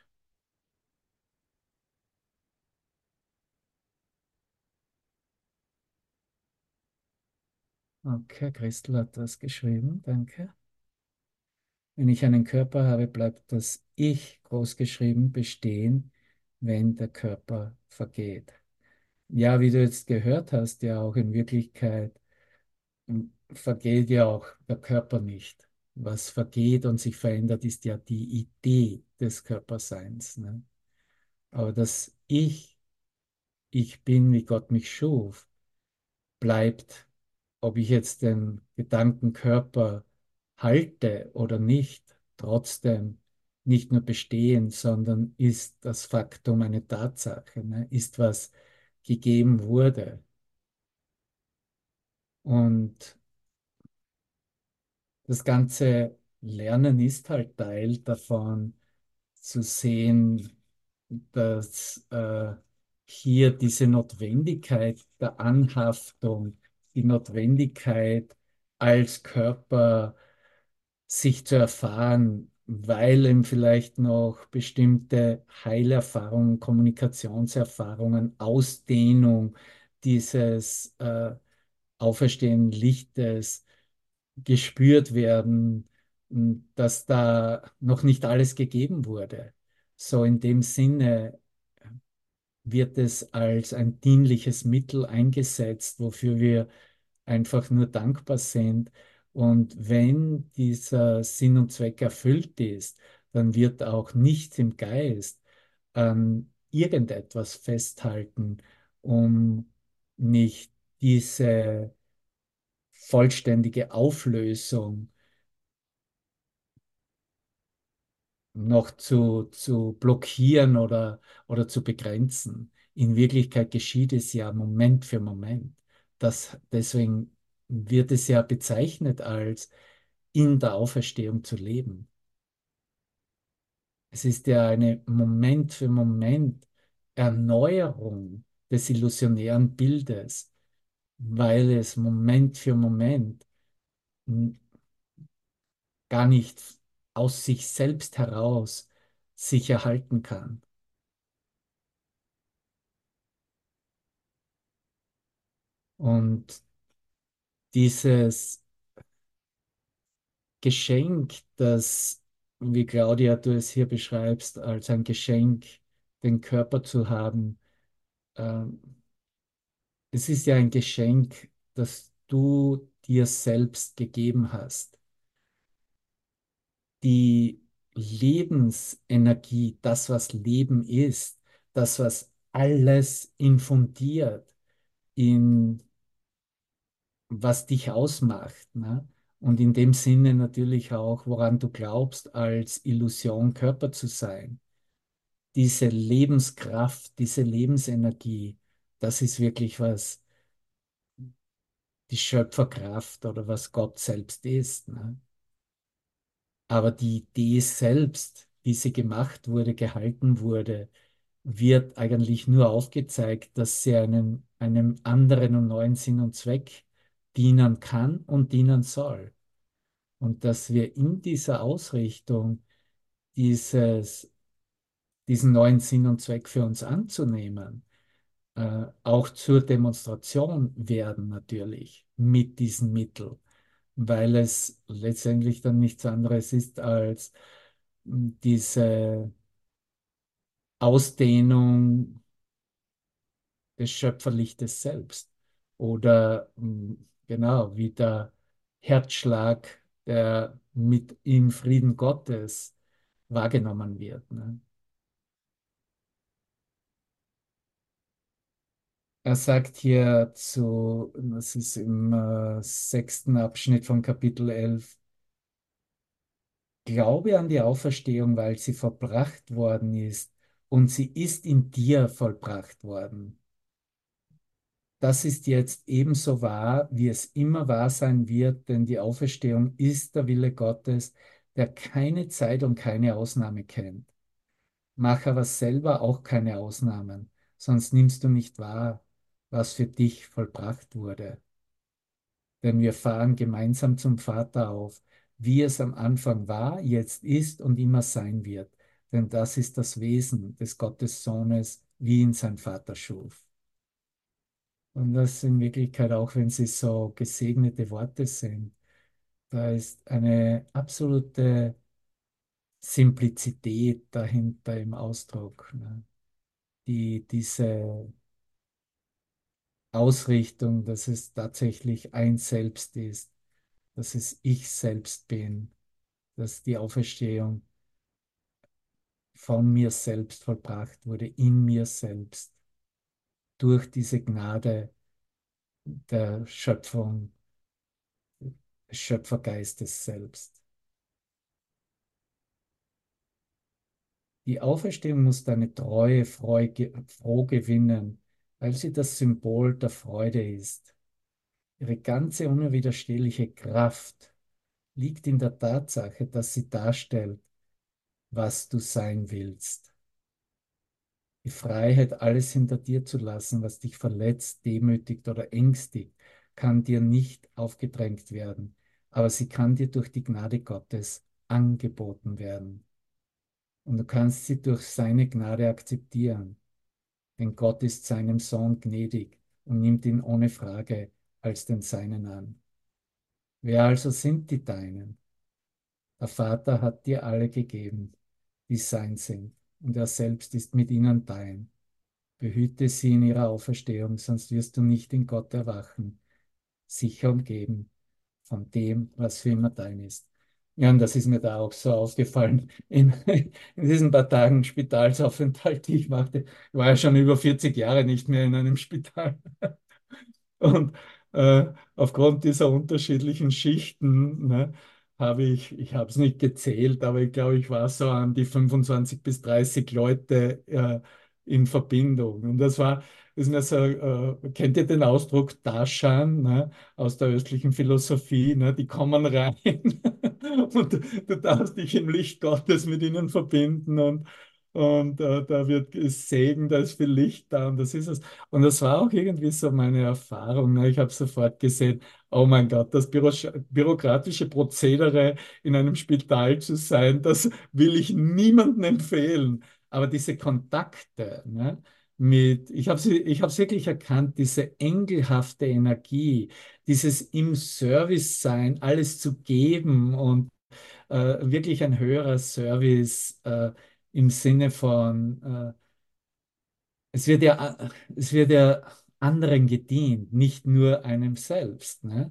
Okay, Christel hat das geschrieben, danke. Wenn ich einen Körper habe, bleibt das Ich großgeschrieben bestehen, wenn der Körper vergeht. Ja, wie du jetzt gehört hast, ja auch in Wirklichkeit hm, vergeht ja auch der Körper nicht. Was vergeht und sich verändert, ist ja die Idee des Körperseins. Ne? Aber das Ich, ich bin, wie Gott mich schuf, bleibt ob ich jetzt den Gedankenkörper halte oder nicht, trotzdem nicht nur bestehen, sondern ist das Faktum eine Tatsache, ne? ist was gegeben wurde. Und das ganze Lernen ist halt Teil davon, zu sehen, dass äh, hier diese Notwendigkeit der Anhaftung die Notwendigkeit, als Körper sich zu erfahren, weil ihm vielleicht noch bestimmte Heilerfahrungen, Kommunikationserfahrungen, Ausdehnung dieses äh, Auferstehen Lichtes gespürt werden, dass da noch nicht alles gegeben wurde. So in dem Sinne wird es als ein dienliches Mittel eingesetzt, wofür wir einfach nur dankbar sind. Und wenn dieser Sinn und Zweck erfüllt ist, dann wird auch nichts im Geist an irgendetwas festhalten, um nicht diese vollständige Auflösung noch zu, zu blockieren oder, oder zu begrenzen. In Wirklichkeit geschieht es ja Moment für Moment. Das, deswegen wird es ja bezeichnet als in der Auferstehung zu leben. Es ist ja eine Moment für Moment Erneuerung des illusionären Bildes, weil es Moment für Moment gar nicht aus sich selbst heraus sich erhalten kann. Und dieses Geschenk, das, wie Claudia du es hier beschreibst, als ein Geschenk, den Körper zu haben, ähm, es ist ja ein Geschenk, das du dir selbst gegeben hast. Die Lebensenergie, das, was Leben ist, das, was alles infundiert in was dich ausmacht. Ne? Und in dem Sinne natürlich auch, woran du glaubst, als Illusion Körper zu sein. Diese Lebenskraft, diese Lebensenergie, das ist wirklich was, die Schöpferkraft oder was Gott selbst ist. Ne? Aber die Idee selbst, wie sie gemacht wurde, gehalten wurde, wird eigentlich nur aufgezeigt, dass sie einen, einem anderen und neuen Sinn und Zweck dienen kann und dienen soll. Und dass wir in dieser Ausrichtung dieses, diesen neuen Sinn und Zweck für uns anzunehmen, äh, auch zur Demonstration werden natürlich mit diesen Mitteln, weil es letztendlich dann nichts anderes ist als diese Ausdehnung des Schöpferlichtes selbst oder genau wie der Herzschlag, der mit im Frieden Gottes wahrgenommen wird. Ne? Er sagt hier zu, das ist im äh, sechsten Abschnitt von Kapitel 11, Glaube an die Auferstehung, weil sie verbracht worden ist und sie ist in dir vollbracht worden. Das ist jetzt ebenso wahr, wie es immer wahr sein wird, denn die Auferstehung ist der Wille Gottes, der keine Zeit und keine Ausnahme kennt. Mach aber selber auch keine Ausnahmen, sonst nimmst du nicht wahr, was für dich vollbracht wurde. Denn wir fahren gemeinsam zum Vater auf, wie es am Anfang war, jetzt ist und immer sein wird. Denn das ist das Wesen des Gottes Sohnes, wie ihn sein Vater schuf. Und das in Wirklichkeit, auch wenn sie so gesegnete Worte sind, da ist eine absolute Simplizität dahinter im Ausdruck, ne? die diese Ausrichtung, dass es tatsächlich ein Selbst ist, dass es ich selbst bin, dass die Auferstehung von mir selbst vollbracht wurde, in mir selbst durch diese Gnade der Schöpfung, des Schöpfergeistes selbst. Die Auferstehung muss deine Treue froh gewinnen, weil sie das Symbol der Freude ist. Ihre ganze unwiderstehliche Kraft liegt in der Tatsache, dass sie darstellt, was du sein willst die Freiheit, alles hinter dir zu lassen, was dich verletzt, demütigt oder ängstigt, kann dir nicht aufgedrängt werden, aber sie kann dir durch die Gnade Gottes angeboten werden. Und du kannst sie durch seine Gnade akzeptieren, denn Gott ist seinem Sohn gnädig und nimmt ihn ohne Frage als den Seinen an. Wer also sind die Deinen? Der Vater hat dir alle gegeben, die sein sind, und er selbst ist mit ihnen dein. Behüte sie in ihrer Auferstehung, sonst wirst du nicht in Gott erwachen, sicher umgeben von dem, was für immer dein ist. Ja, und das ist mir da auch so aufgefallen in, in diesen paar Tagen Spitalsaufenthalt, die ich machte. Ich war ja schon über 40 Jahre nicht mehr in einem Spital. Und äh, aufgrund dieser unterschiedlichen Schichten ne, habe ich, ich habe es nicht gezählt, aber ich glaube, ich war so an die 25 bis 30 Leute äh, in Verbindung. Und das war, ist mir so, äh, kennt ihr den Ausdruck Darshan ne, aus der östlichen Philosophie? Ne, die kommen rein und du darfst dich im Licht Gottes mit ihnen verbinden und und äh, da wird Segen, da ist viel Licht da und das ist es. Und das war auch irgendwie so meine Erfahrung. Ne? Ich habe sofort gesehen, oh mein Gott, das Büro bürokratische Prozedere in einem Spital zu sein, das will ich niemandem empfehlen. Aber diese Kontakte, ne? mit, ich habe ich habe wirklich erkannt, diese engelhafte Energie, dieses im Service sein, alles zu geben und äh, wirklich ein höherer Service. Äh, im Sinne von, äh, es wird ja, es wird ja anderen gedient, nicht nur einem selbst. Ne?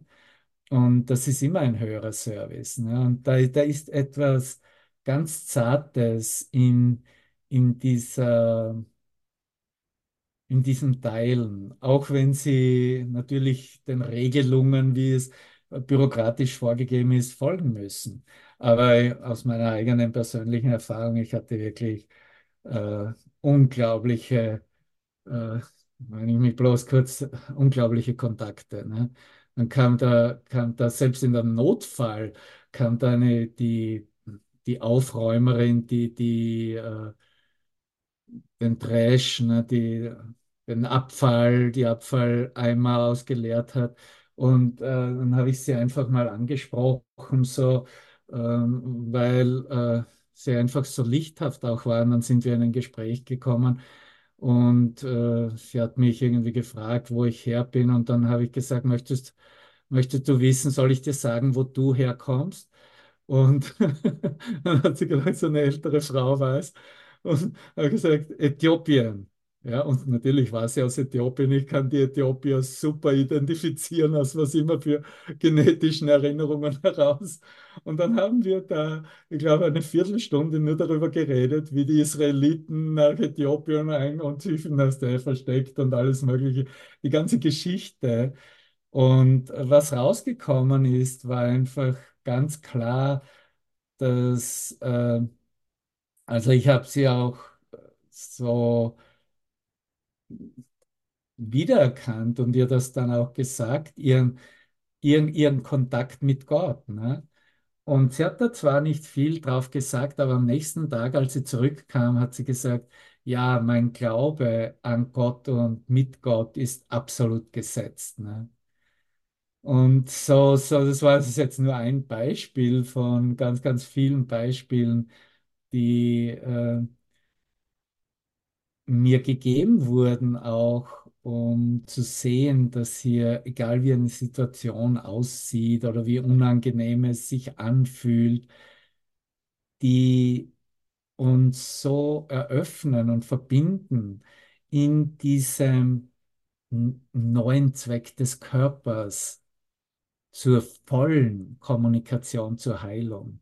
Und das ist immer ein höherer Service. Ne? Und da, da ist etwas ganz Zartes in, in dieser in diesen Teilen, auch wenn sie natürlich den Regelungen, wie es bürokratisch vorgegeben ist, folgen müssen. Aber aus meiner eigenen persönlichen Erfahrung, ich hatte wirklich äh, unglaubliche, äh, wenn ich mich bloß kurz, unglaubliche Kontakte. Ne? Dann kam da, kam da selbst in der Notfall, kam da eine, die, die Aufräumerin, die, die äh, den Trash, ne, die, den Abfall, die Abfalleimer ausgeleert hat. Und äh, dann habe ich sie einfach mal angesprochen, so ähm, weil äh, sie einfach so lichthaft auch waren. Dann sind wir in ein Gespräch gekommen und äh, sie hat mich irgendwie gefragt, wo ich her bin. Und dann habe ich gesagt, möchtest, möchtest du wissen, soll ich dir sagen, wo du herkommst? Und dann hat sie gesagt, so eine ältere Frau es. Und habe gesagt, Äthiopien. Ja, und natürlich war sie aus Äthiopien. Ich kann die Äthiopier super identifizieren, aus was immer für genetischen Erinnerungen heraus. Und dann haben wir da, ich glaube, eine Viertelstunde nur darüber geredet, wie die Israeliten nach Äthiopien ein und Tiefeneste versteckt und alles Mögliche. Die ganze Geschichte. Und was rausgekommen ist, war einfach ganz klar, dass, äh, also ich habe sie auch so wiedererkannt und ihr das dann auch gesagt, ihren, ihren, ihren Kontakt mit Gott. Ne? Und sie hat da zwar nicht viel drauf gesagt, aber am nächsten Tag, als sie zurückkam, hat sie gesagt, ja, mein Glaube an Gott und mit Gott ist absolut gesetzt. Ne? Und so, so, das war ist jetzt nur ein Beispiel von ganz, ganz vielen Beispielen, die äh, mir gegeben wurden, auch um zu sehen, dass hier, egal wie eine Situation aussieht oder wie unangenehm es sich anfühlt, die uns so eröffnen und verbinden in diesem neuen Zweck des Körpers zur vollen Kommunikation zur Heilung.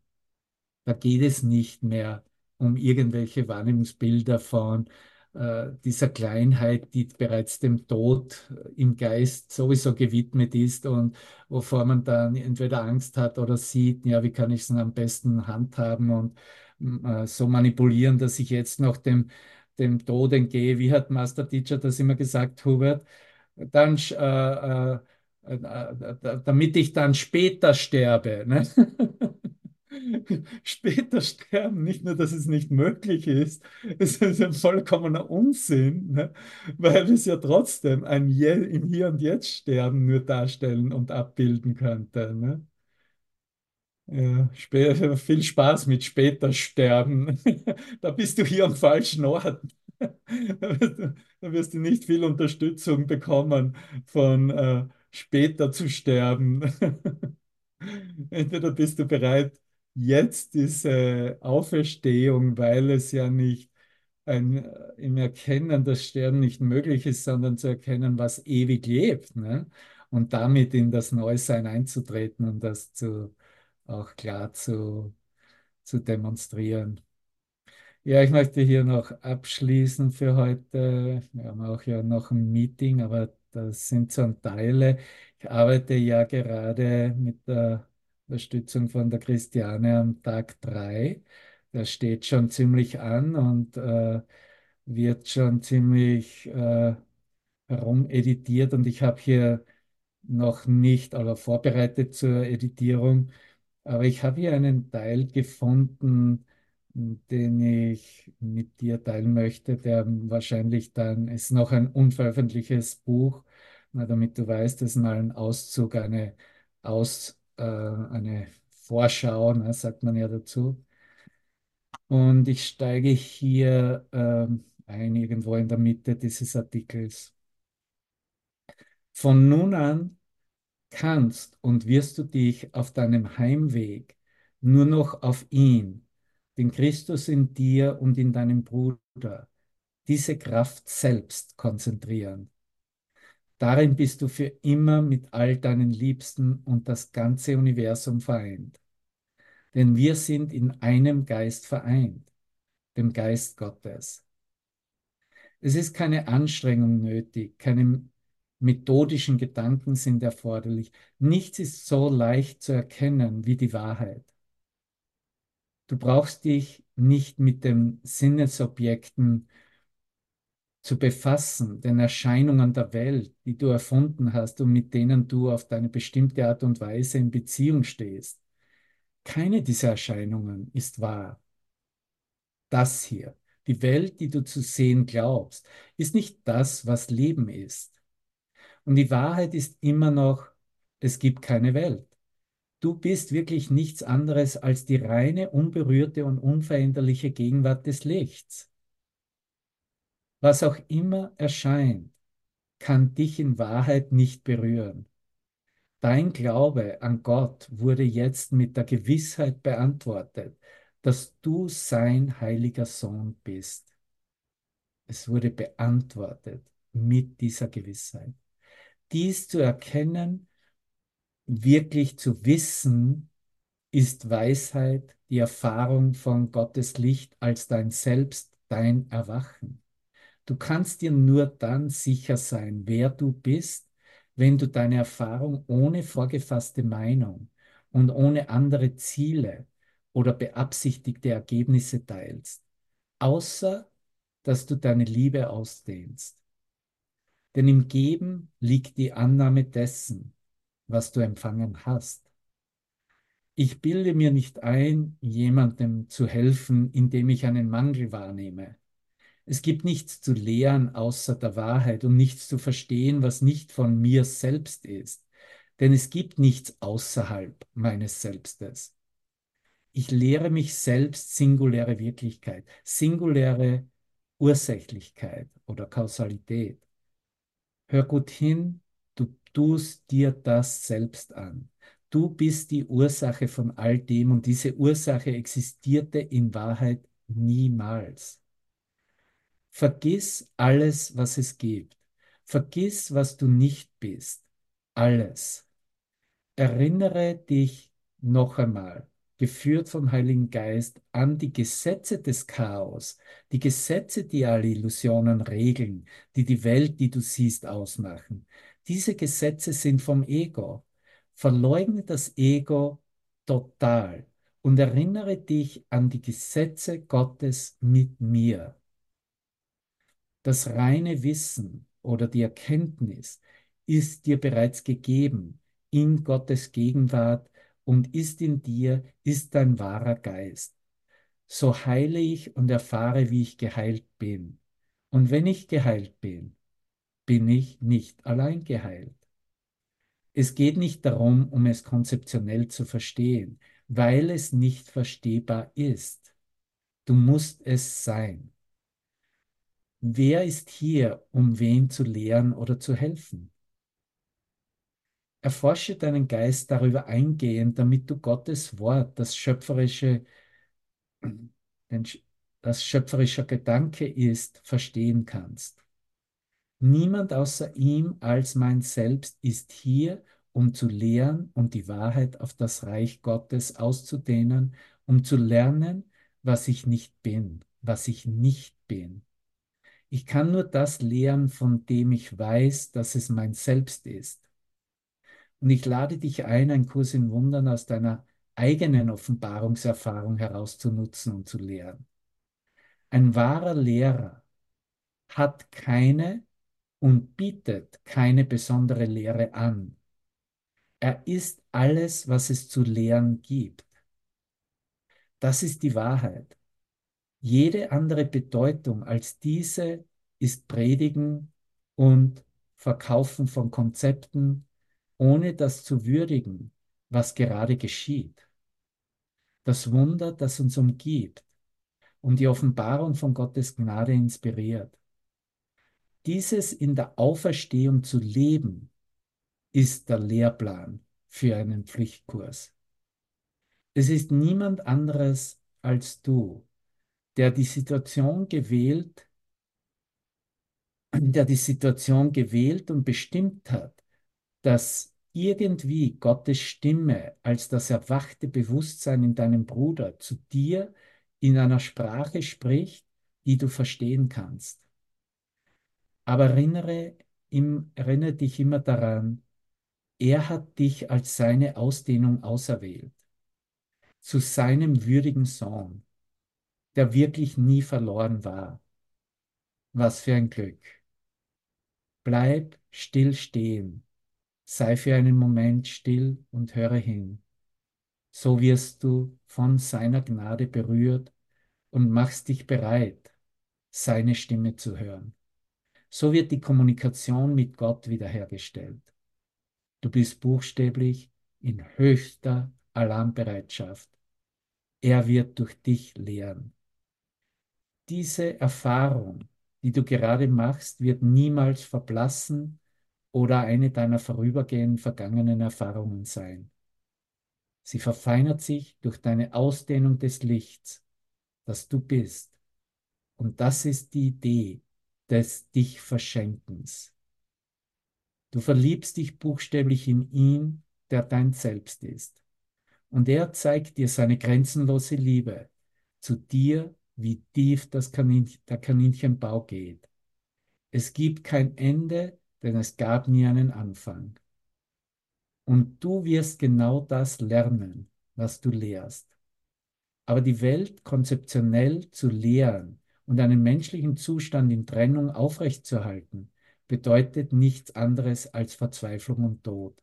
Da geht es nicht mehr um irgendwelche Wahrnehmungsbilder von dieser Kleinheit, die bereits dem Tod im Geist sowieso gewidmet ist und wovor man dann entweder Angst hat oder sieht, ja, wie kann ich es am besten handhaben und äh, so manipulieren, dass ich jetzt noch dem, dem Tod entgehe. Wie hat Master Teacher das immer gesagt, Hubert? Dann, äh, äh, äh damit ich dann später sterbe. Ne? später sterben. Nicht nur, dass es nicht möglich ist, es ist ein vollkommener Unsinn, ne? weil es ja trotzdem ein Je im Hier und Jetzt sterben nur darstellen und abbilden könnte. Ne? Ja, viel Spaß mit später sterben. Da bist du hier am falschen Ort. Da wirst du, da wirst du nicht viel Unterstützung bekommen von äh, später zu sterben. Entweder bist du bereit, jetzt diese Auferstehung, weil es ja nicht ein, im Erkennen, dass Sterben nicht möglich ist, sondern zu erkennen, was ewig lebt, ne? Und damit in das Neusein einzutreten und das zu, auch klar zu, zu demonstrieren. Ja, ich möchte hier noch abschließen für heute. Wir haben auch ja noch ein Meeting, aber das sind so Teile. Ich arbeite ja gerade mit der Unterstützung von der Christiane am Tag 3. Das steht schon ziemlich an und äh, wird schon ziemlich äh, herumeditiert und ich habe hier noch nicht, aber vorbereitet zur Editierung, aber ich habe hier einen Teil gefunden, den ich mit dir teilen möchte, der wahrscheinlich dann ist noch ein unveröffentlichtes Buch, na, damit du weißt, das ist mal ein Auszug, eine, Aus, äh, eine Vorschau, ne, sagt man ja dazu. Und ich steige hier ähm, ein, irgendwo in der Mitte dieses Artikels. Von nun an kannst und wirst du dich auf deinem Heimweg nur noch auf ihn, den Christus in dir und in deinem Bruder, diese Kraft selbst konzentrieren. Darin bist du für immer mit all deinen Liebsten und das ganze Universum vereint. Denn wir sind in einem Geist vereint, dem Geist Gottes. Es ist keine Anstrengung nötig, keine methodischen Gedanken sind erforderlich. Nichts ist so leicht zu erkennen wie die Wahrheit. Du brauchst dich nicht mit den Sinnesobjekten zu befassen, den Erscheinungen der Welt, die du erfunden hast und mit denen du auf deine bestimmte Art und Weise in Beziehung stehst. Keine dieser Erscheinungen ist wahr. Das hier, die Welt, die du zu sehen glaubst, ist nicht das, was Leben ist. Und die Wahrheit ist immer noch, es gibt keine Welt. Du bist wirklich nichts anderes als die reine, unberührte und unveränderliche Gegenwart des Lichts. Was auch immer erscheint, kann dich in Wahrheit nicht berühren. Dein Glaube an Gott wurde jetzt mit der Gewissheit beantwortet, dass du sein heiliger Sohn bist. Es wurde beantwortet mit dieser Gewissheit. Dies zu erkennen, wirklich zu wissen, ist Weisheit, die Erfahrung von Gottes Licht als dein Selbst, dein Erwachen. Du kannst dir nur dann sicher sein, wer du bist, wenn du deine Erfahrung ohne vorgefasste Meinung und ohne andere Ziele oder beabsichtigte Ergebnisse teilst, außer dass du deine Liebe ausdehnst. Denn im Geben liegt die Annahme dessen, was du empfangen hast. Ich bilde mir nicht ein, jemandem zu helfen, indem ich einen Mangel wahrnehme. Es gibt nichts zu lehren außer der Wahrheit und nichts zu verstehen, was nicht von mir selbst ist. Denn es gibt nichts außerhalb meines Selbstes. Ich lehre mich selbst singuläre Wirklichkeit, singuläre Ursächlichkeit oder Kausalität. Hör gut hin, du tust dir das selbst an. Du bist die Ursache von all dem und diese Ursache existierte in Wahrheit niemals. Vergiss alles, was es gibt. Vergiss, was du nicht bist. Alles. Erinnere dich noch einmal geführt vom Heiligen Geist, an die Gesetze des Chaos, die Gesetze, die alle Illusionen regeln, die die Welt, die du siehst, ausmachen. Diese Gesetze sind vom Ego. Verleugne das Ego total und erinnere dich an die Gesetze Gottes mit mir. Das reine Wissen oder die Erkenntnis ist dir bereits gegeben in Gottes Gegenwart und ist in dir, ist dein wahrer Geist. So heile ich und erfahre, wie ich geheilt bin. Und wenn ich geheilt bin, bin ich nicht allein geheilt. Es geht nicht darum, um es konzeptionell zu verstehen, weil es nicht verstehbar ist. Du musst es sein. Wer ist hier, um wen zu lehren oder zu helfen? Erforsche deinen Geist darüber eingehend, damit du Gottes Wort, das schöpferische, das schöpferischer Gedanke ist, verstehen kannst. Niemand außer ihm als mein Selbst ist hier, um zu lehren und die Wahrheit auf das Reich Gottes auszudehnen, um zu lernen, was ich nicht bin, was ich nicht bin. Ich kann nur das lehren, von dem ich weiß, dass es mein Selbst ist. Und ich lade dich ein, einen Kurs in Wundern aus deiner eigenen Offenbarungserfahrung herauszunutzen und zu lehren. Ein wahrer Lehrer hat keine und bietet keine besondere Lehre an. Er ist alles, was es zu lehren gibt. Das ist die Wahrheit. Jede andere Bedeutung als diese ist Predigen und Verkaufen von Konzepten, ohne das zu würdigen, was gerade geschieht. Das Wunder, das uns umgibt und die Offenbarung von Gottes Gnade inspiriert. Dieses in der Auferstehung zu leben, ist der Lehrplan für einen Pflichtkurs. Es ist niemand anderes als du, der die Situation gewählt, der die Situation gewählt und bestimmt hat, dass irgendwie Gottes Stimme als das erwachte Bewusstsein in deinem Bruder zu dir in einer Sprache spricht, die du verstehen kannst. Aber erinnere, im, erinnere dich immer daran, er hat dich als seine Ausdehnung auserwählt, zu seinem würdigen Sohn, der wirklich nie verloren war. Was für ein Glück. Bleib still stehen, sei für einen Moment still und höre hin. So wirst du von seiner Gnade berührt und machst dich bereit, seine Stimme zu hören. So wird die Kommunikation mit Gott wiederhergestellt. Du bist buchstäblich in höchster Alarmbereitschaft. Er wird durch dich lehren. Diese Erfahrung, die du gerade machst, wird niemals verblassen oder eine deiner vorübergehend vergangenen Erfahrungen sein. Sie verfeinert sich durch deine Ausdehnung des Lichts, das du bist. Und das ist die Idee des Dich-Verschenkens. Du verliebst dich buchstäblich in ihn, der dein Selbst ist. Und er zeigt dir seine grenzenlose Liebe zu dir, wie tief das Kaninchen, der Kaninchenbau geht. Es gibt kein Ende, denn es gab nie einen Anfang. Und du wirst genau das lernen, was du lehrst. Aber die Welt konzeptionell zu lehren und einen menschlichen Zustand in Trennung aufrechtzuerhalten, bedeutet nichts anderes als Verzweiflung und Tod.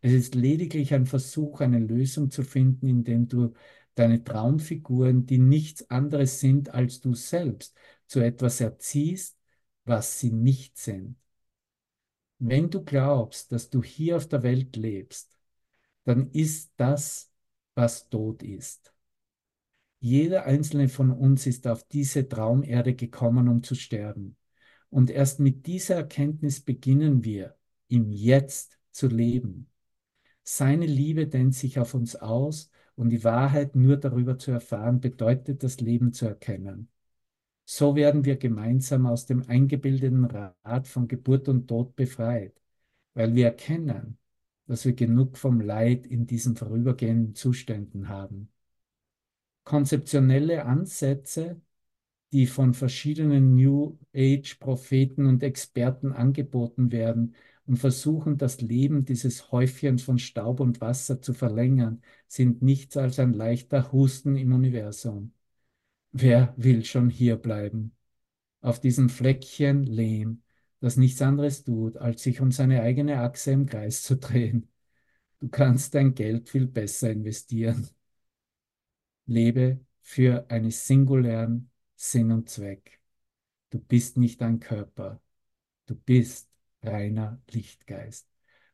Es ist lediglich ein Versuch, eine Lösung zu finden, indem du deine Traumfiguren, die nichts anderes sind als du selbst, zu etwas erziehst, was sie nicht sind. Wenn du glaubst, dass du hier auf der Welt lebst, dann ist das, was tot ist. Jeder einzelne von uns ist auf diese Traumerde gekommen, um zu sterben. Und erst mit dieser Erkenntnis beginnen wir, im Jetzt zu leben. Seine Liebe dehnt sich auf uns aus und die Wahrheit nur darüber zu erfahren, bedeutet das Leben zu erkennen. So werden wir gemeinsam aus dem eingebildeten Rad von Geburt und Tod befreit, weil wir erkennen, dass wir genug vom Leid in diesen vorübergehenden Zuständen haben. Konzeptionelle Ansätze die von verschiedenen New Age-Propheten und Experten angeboten werden und versuchen, das Leben dieses Häufchens von Staub und Wasser zu verlängern, sind nichts als ein leichter Husten im Universum. Wer will schon hier bleiben? Auf diesem Fleckchen Lehm, das nichts anderes tut, als sich um seine eigene Achse im Kreis zu drehen. Du kannst dein Geld viel besser investieren. Lebe für einen singulären Sinn und Zweck. Du bist nicht ein Körper. Du bist reiner Lichtgeist.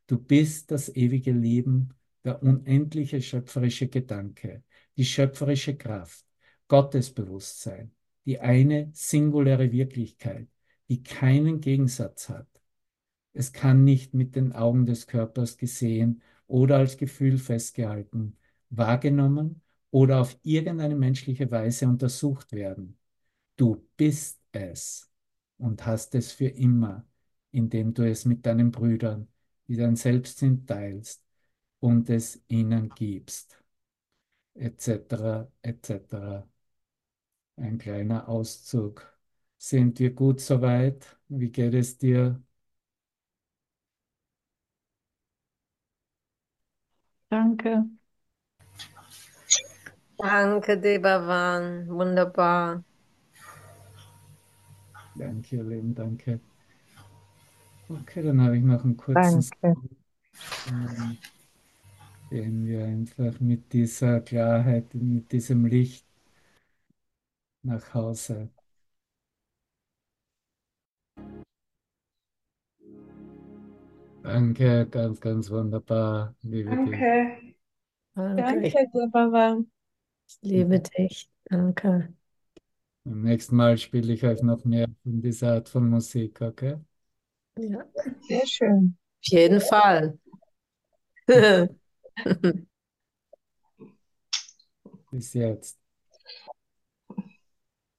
Du bist das ewige Leben, der unendliche schöpferische Gedanke, die schöpferische Kraft, Gottesbewusstsein, die eine singuläre Wirklichkeit, die keinen Gegensatz hat. Es kann nicht mit den Augen des Körpers gesehen oder als Gefühl festgehalten, wahrgenommen oder auf irgendeine menschliche Weise untersucht werden. Du bist es und hast es für immer, indem du es mit deinen Brüdern, die dein Selbstsinn teilst und es ihnen gibst, etc., etc. Ein kleiner Auszug. Sind wir gut soweit? Wie geht es dir? Danke. Danke, Debavan. Wunderbar. Danke, ihr Lieben, danke. Okay, dann habe ich noch einen kurzen Danke. Dann gehen wir einfach mit dieser Klarheit, mit diesem Licht nach Hause. Danke, ganz, ganz wunderbar, liebe dich. Danke. Danke. Danke, Ich Debavan. liebe dich. Danke. Beim nächsten Mal spiele ich euch noch mehr von dieser Art von Musik, okay? Ja, Sehr schön. auf jeden Fall. Bis jetzt.